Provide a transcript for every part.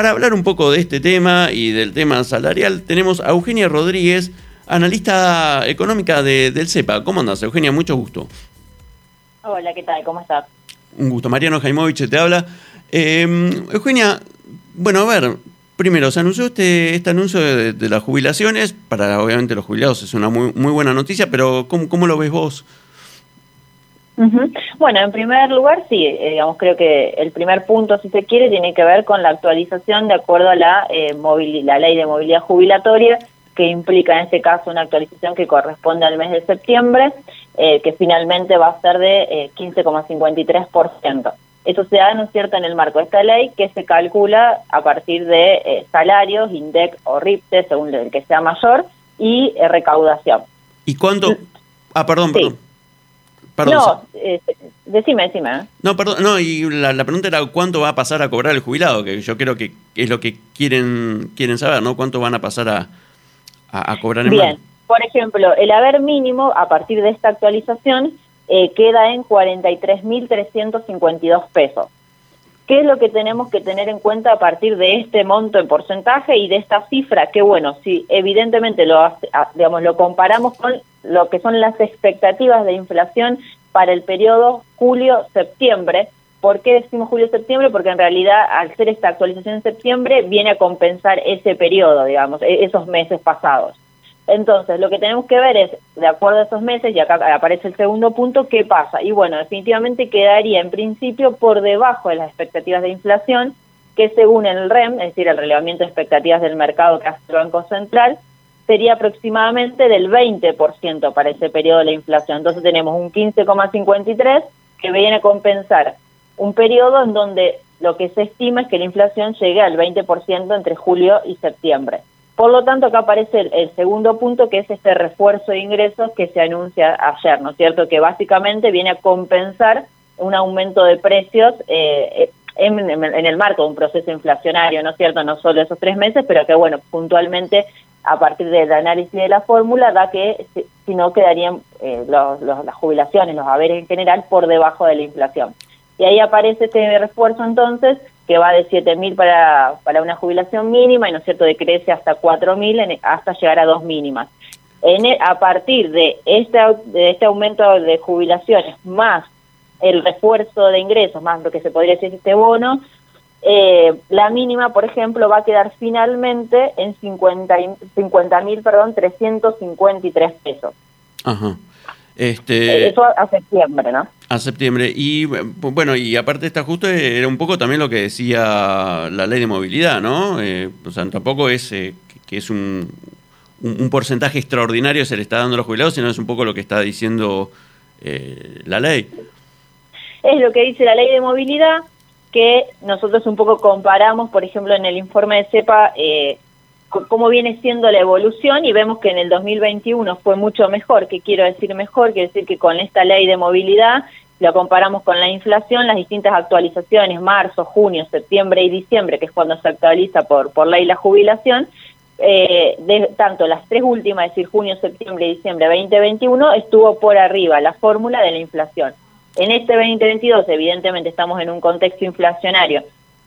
para hablar un poco de este tema y del tema salarial, tenemos a Eugenia Rodríguez, analista económica de, del CEPA. ¿Cómo andas, Eugenia? Mucho gusto. Hola, ¿qué tal? ¿Cómo estás? Un gusto. Mariano Jaimovich te habla. Eh, Eugenia, bueno, a ver, primero, se anunció este, este anuncio de, las jubilaciones. Para, obviamente, los jubilados es una muy, muy buena noticia, pero ¿cómo, cómo lo ves vos? Bueno, en primer lugar, sí, eh, digamos, creo que el primer punto, si se quiere, tiene que ver con la actualización de acuerdo a la, eh, la ley de movilidad jubilatoria, que implica en este caso una actualización que corresponde al mes de septiembre, eh, que finalmente va a ser de 15,53%. Eso se da, ¿no es cierto?, en el marco de esta ley que se calcula a partir de salarios, INDEC o RIPTE, según el que sea mayor, y recaudación. ¿Y cuánto? Ah, perdón, perdón no, eh, decime, decime. ¿eh? No, perdón, no, y la, pregunta era cuánto va a pasar a cobrar el jubilado, que yo creo que es lo que quieren quieren saber, ¿no? ¿Cuánto van a pasar a, a, cobrar en Bien, por ejemplo, el haber mínimo a partir de esta actualización eh, queda en 43.352 pesos. ¿Qué es lo que tenemos que tener en cuenta a partir de este monto en porcentaje y de esta cifra? Que bueno, si evidentemente lo, digamos, lo comparamos con lo que son las expectativas de inflación para el periodo julio-septiembre. ¿Por qué decimos julio-septiembre? Porque en realidad al ser esta actualización en septiembre viene a compensar ese periodo, digamos, e-, esos meses pasados. Entonces, lo que tenemos que ver es, de acuerdo a esos meses, y acá aparece el segundo punto, ¿qué pasa? Y bueno, definitivamente quedaría en principio por debajo de las expectativas de inflación, que según el REM, es decir, el relevamiento de expectativas del mercado que hace el Banco Central, sería aproximadamente del 20% para ese periodo de la inflación. Entonces tenemos un 15,53 que viene a compensar un periodo en donde lo que se estima es que la inflación llegue al 20% entre julio y septiembre. Por lo tanto, acá aparece el, segundo punto, que es este refuerzo de ingresos que se anuncia ayer, ¿no es cierto? Que básicamente viene a compensar un aumento de precios eh, en, en, el marco de un proceso inflacionario, ¿no es cierto? No solo esos tres meses, pero que, bueno, puntualmente a partir del análisis de la fórmula da que si no quedarían eh, las jubilaciones, los haberes en general por debajo de la inflación. Y ahí aparece este refuerzo entonces que va de 7.000 para, para una jubilación mínima y no es cierto decrece hasta 4.000 hasta llegar a dos mínimas. En e, a partir de este, de este aumento de jubilaciones más el refuerzo de ingresos, más lo que se podría decir este bono, eh, la mínima, por ejemplo, va a quedar finalmente en 50 mil, perdón, 353 pesos. Ajá. Este, eh, Eso a septiembre, ¿no? A septiembre. Y bueno, y aparte está justo, era un poco también lo que decía la ley de movilidad, ¿no? Eh, o sea, tampoco es que es un, un, porcentaje extraordinario se le está dando a los jubilados, sino es un poco lo que está diciendo la ley. Es lo que dice la ley de movilidad, que nosotros un poco comparamos, por ejemplo, en el informe de CEPA, eh, cómo viene siendo la evolución y vemos que en el 2021 fue mucho mejor. ¿Qué quiero decir mejor? Quiero decir que con esta ley de movilidad lo comparamos con la inflación, las distintas actualizaciones, marzo, junio, septiembre y diciembre, que es cuando se actualiza por, por ley la jubilación, eh, de, tanto las tres últimas, es decir, junio, septiembre y diciembre 2021, estuvo por arriba la fórmula de la inflación. En este 2022, evidentemente, estamos en un contexto inflacionario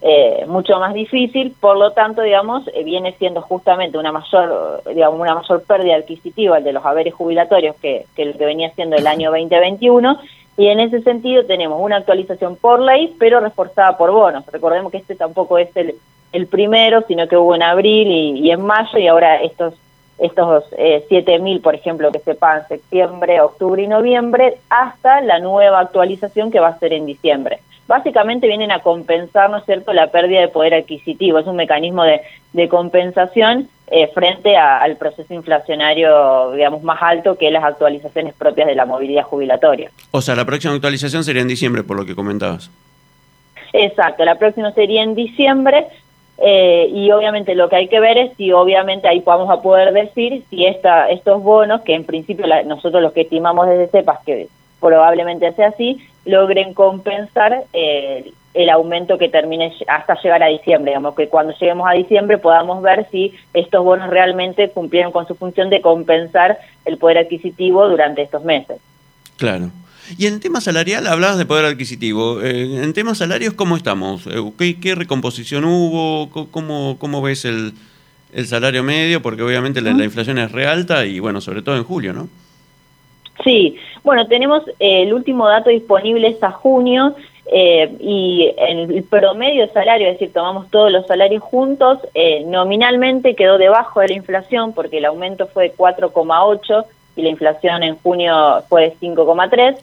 eh, mucho más difícil, por lo tanto, digamos, eh, viene siendo justamente una mayor, digamos, una mayor pérdida adquisitiva el de los haberes jubilatorios que, que el que venía siendo el año 2021, y en ese sentido tenemos una actualización por ley, pero reforzada por bonos. Recordemos que este tampoco es el, el primero, sino que hubo en abril y, y en mayo, y ahora estos estos eh, 7.000, por ejemplo, que se pagan septiembre, octubre y noviembre, hasta la nueva actualización que va a ser en diciembre. Básicamente vienen a compensar, ¿no es cierto?, la pérdida de poder adquisitivo. Es un mecanismo de, de compensación eh, frente al proceso inflacionario, digamos, más alto que las actualizaciones propias de la movilidad jubilatoria. O sea, la próxima actualización sería en diciembre, por lo que comentabas. Exacto, la próxima sería en diciembre, eh, y obviamente lo que hay que ver es si obviamente ahí vamos a poder decir si esta, estos bonos, que en principio nosotros los que estimamos desde CEPAS que probablemente sea así, logren compensar el aumento que termine hasta llegar a diciembre, digamos que cuando lleguemos a diciembre podamos ver si estos bonos realmente cumplieron con su función de compensar el poder adquisitivo durante estos meses. Claro. Y en tema salarial, hablabas de poder adquisitivo. Eh, en temas salarios, ¿cómo estamos? Eh, ¿Qué, recomposición hubo? ¿Cómo, cómo ves el, el, salario medio? Porque obviamente la, inflación es re alta y, bueno, sobre todo en julio, ¿no? Sí, bueno, tenemos el último dato disponible es a junio eh, y el promedio de salario, es decir, tomamos todos los salarios juntos, nominalmente quedó debajo de la inflación porque el aumento fue de 4,8 y la inflación en junio fue de 5,3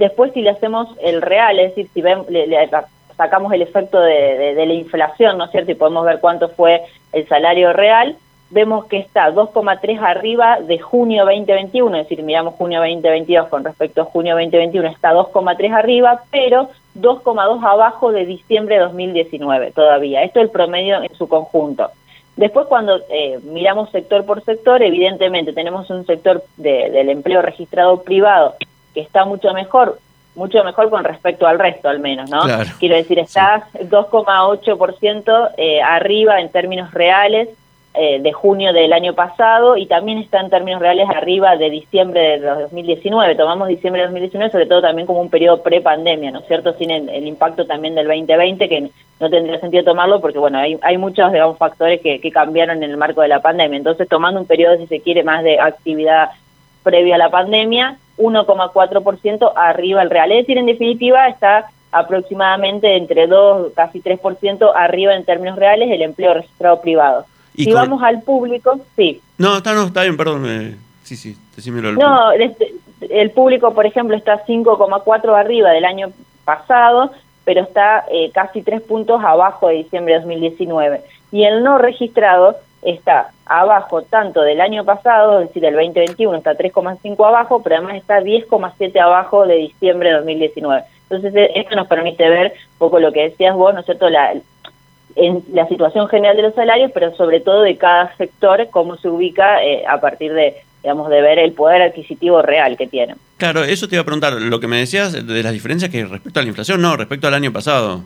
Después, si le hacemos el real, es decir, si le, sacamos el efecto de, la inflación, ¿no es cierto? Y podemos ver cuánto fue el salario real, vemos que está 2,3 arriba de junio 2021, es decir, miramos junio 2022 con respecto a junio 2021, está 2,3 arriba, pero 2,2 abajo de diciembre de 2019 todavía. Esto es el promedio en su conjunto. Después, cuando eh, miramos sector por sector, evidentemente tenemos un sector del empleo registrado privado que está mucho mejor, mucho mejor con respecto al resto al menos, ¿no? Quiero decir, está 2,8% eh, arriba en términos reales eh, de junio del año pasado y también está en términos reales arriba de diciembre de 2019. Tomamos diciembre de 2019 sobre todo también como un periodo pre-pandemia, ¿no es cierto? Sin el, impacto también del 2020 que no tendría sentido tomarlo porque, bueno, hay, hay muchos, digamos, factores que, que cambiaron en el marco de la pandemia. Entonces, tomando un periodo, si se quiere, más de actividad previa a la pandemia, 1,4% arriba el real. Es decir, en definitiva, está aproximadamente entre 2, casi 3% arriba en términos reales el empleo registrado privado. Si vamos al público, sí. No, está, no, está bien, perdón. Eh, sí, sí, decímelo. No, este, el público, por ejemplo, está 5,4 arriba del año pasado, pero está eh, casi 3 puntos abajo de diciembre de 2019. Y el no registrado está abajo tanto del año pasado, es decir, el 2021 está 3,5 abajo, pero además está 10,7 abajo de diciembre de 2019. Entonces, e, esto nos permite ver un poco lo que decías vos, ¿no es cierto?, la, en la situación general de los salarios, pero sobre todo de cada sector, cómo se ubica eh, a partir de, digamos, de ver el poder adquisitivo real que tienen. Claro, eso te iba a preguntar, lo que me decías de las diferencias que respecto a la inflación, no, respecto al año pasado.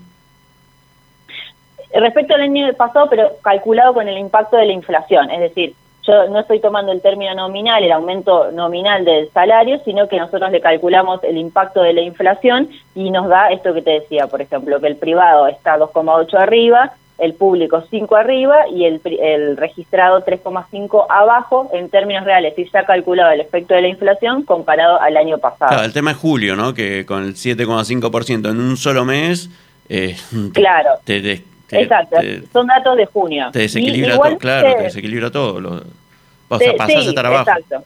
Respecto al año pasado, pero calculado con el impacto de la inflación, es decir, yo no estoy tomando el término nominal, el aumento nominal del salario, sino que nosotros le calculamos el impacto de la inflación y nos da esto que te decía, por ejemplo, que el privado está 2,8 arriba, el público 5 arriba y el, el registrado 3,5 abajo en términos reales, y ha calculado el efecto de la inflación comparado al año pasado. Claro, el tema es julio, ¿no? Que con el 7,5% en un solo mes... Eh, claro. Te, Exacto, son datos de junio. Te desequilibra todo, claro, te desequilibra todo. Lo, o sea, pasás a estar abajo. Exacto.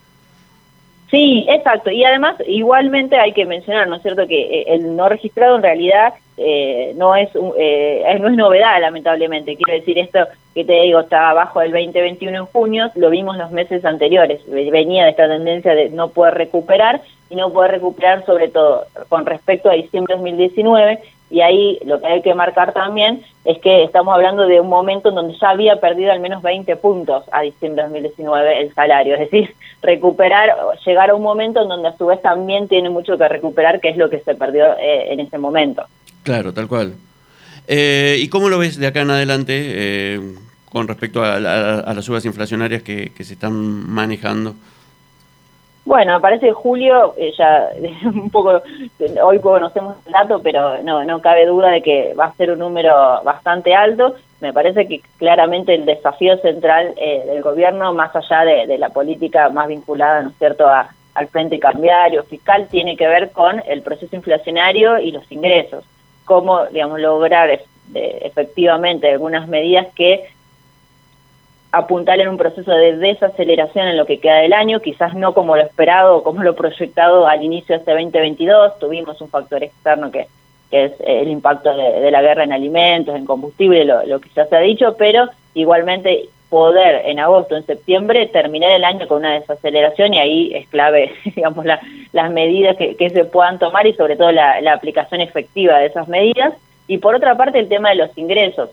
Sí, exacto. Y además, igualmente hay que mencionar, ¿no es cierto?, que eh, el no registrado en realidad eh, no es eh, no es novedad, lamentablemente. Quiero decir, esto que te digo, estaba abajo del 2021 en junio, lo vimos los meses anteriores. Venía de esta tendencia de no poder recuperar y no poder recuperar sobre todo con respecto a diciembre de 2019 y ahí lo que hay que marcar también es que estamos hablando de un momento en donde ya había perdido al menos 20 puntos a diciembre de 2019 el salario, es decir, recuperar, llegar a un momento en donde a su vez también tiene mucho que recuperar, que es lo que se perdió eh, en ese momento. Claro, tal cual. Eh, ¿Y cómo lo ves de acá en adelante eh, con respecto a, las subas inflacionarias que se están manejando? Bueno, me parece que julio, eh, ya un poco, hoy conocemos el dato, pero no, no cabe duda de que va a ser un número bastante alto. Me parece que claramente el desafío central eh, del gobierno, más allá de, la política más vinculada, ¿no es cierto?, al frente cambiario, fiscal, tiene que ver con el proceso inflacionario y los ingresos. Cómo, digamos, lograr eh, efectivamente algunas medidas que apuntar en un proceso de desaceleración en lo que queda del año, quizás no como lo esperado como lo proyectado al inicio de este 2022, tuvimos un factor externo que, que es el impacto de, la guerra en alimentos, en combustible, lo, que ya se ha dicho, pero igualmente poder en agosto, en septiembre, terminar el año con una desaceleración y ahí es clave, digamos, las medidas que, se puedan tomar y sobre todo la aplicación efectiva de esas medidas. Y por otra parte, el tema de los ingresos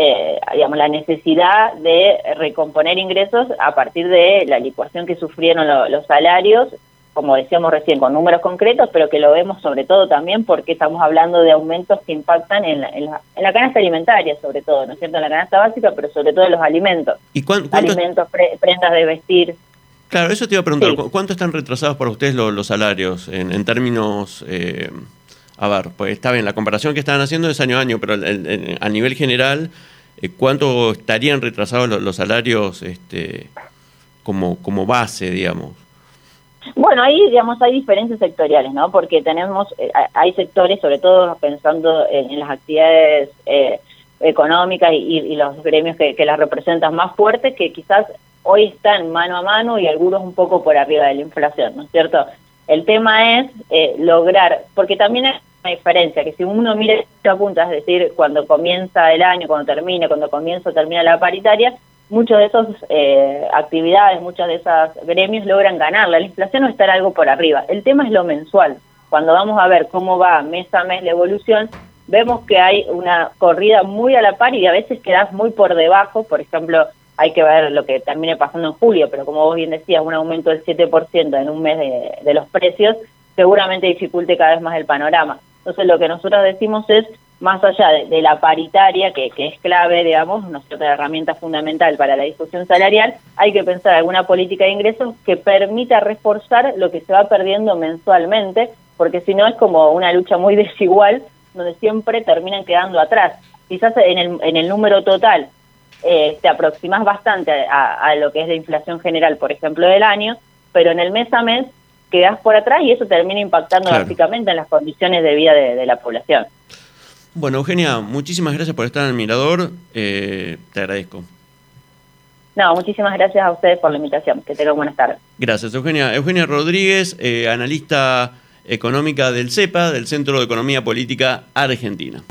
eh, digamos, la necesidad de recomponer ingresos a partir de la licuación que sufrieron los salarios, como decíamos recién, con números concretos, pero que lo vemos sobre todo también porque estamos hablando de aumentos que impactan en la, en la, canasta alimentaria, sobre todo, ¿no es cierto? En la canasta básica, pero sobre todo en los alimentos. ¿Y Alimentos, prendas de vestir. Claro, eso te iba a preguntar, ¿cuánto están retrasados para ustedes los, salarios en, términos... Eh, a ver, pues está bien, la comparación que estaban haciendo es año a año, pero a nivel general, eh, ¿cuánto estarían retrasados los, salarios este, como, como base, digamos? Bueno, ahí, digamos, hay diferencias sectoriales, ¿no? Porque tenemos, eh, hay sectores, sobre todo pensando en, las actividades eh, económicas y, los gremios que, que las representan más fuertes, que quizás hoy están mano a mano y algunos un poco por arriba de la inflación, ¿no es cierto? El tema es eh, lograr, porque también una diferencia, que si uno mira esta punta, es decir, cuando comienza el año, cuando termina, cuando comienza o termina la paritaria, muchas de esas eh, actividades, muchos de esos gremios logran ganarla. La inflación no estar algo por arriba. El tema es lo mensual. Cuando vamos a ver cómo va mes a mes la evolución, vemos que hay una corrida muy a la par y a veces quedas muy por debajo. Por ejemplo, hay que ver lo que termine pasando en julio, pero como vos bien decías, un aumento del 7% en un mes de, de los precios seguramente dificulte cada vez más el panorama. Entonces, lo que nosotros decimos es más allá de, la paritaria, que, es clave, digamos, una herramienta fundamental para la discusión salarial, hay que pensar alguna política de ingresos que permita reforzar lo que se va perdiendo mensualmente, porque si no es como una lucha muy desigual, donde siempre terminan quedando atrás. Quizás en el, en el número total eh, te aproximas bastante a, lo que es la inflación general, por ejemplo, del año, pero en el mes a mes quedas por atrás y eso termina impactando básicamente en las condiciones de vida de la población. Bueno, Eugenia, muchísimas gracias por estar en el Mirador. Eh, te agradezco. No, muchísimas gracias a ustedes por la invitación. Que tengan buenas tardes. Gracias, Eugenia. Eugenia Rodríguez, eh, analista económica del CEPA, del Centro de Economía Política Argentina.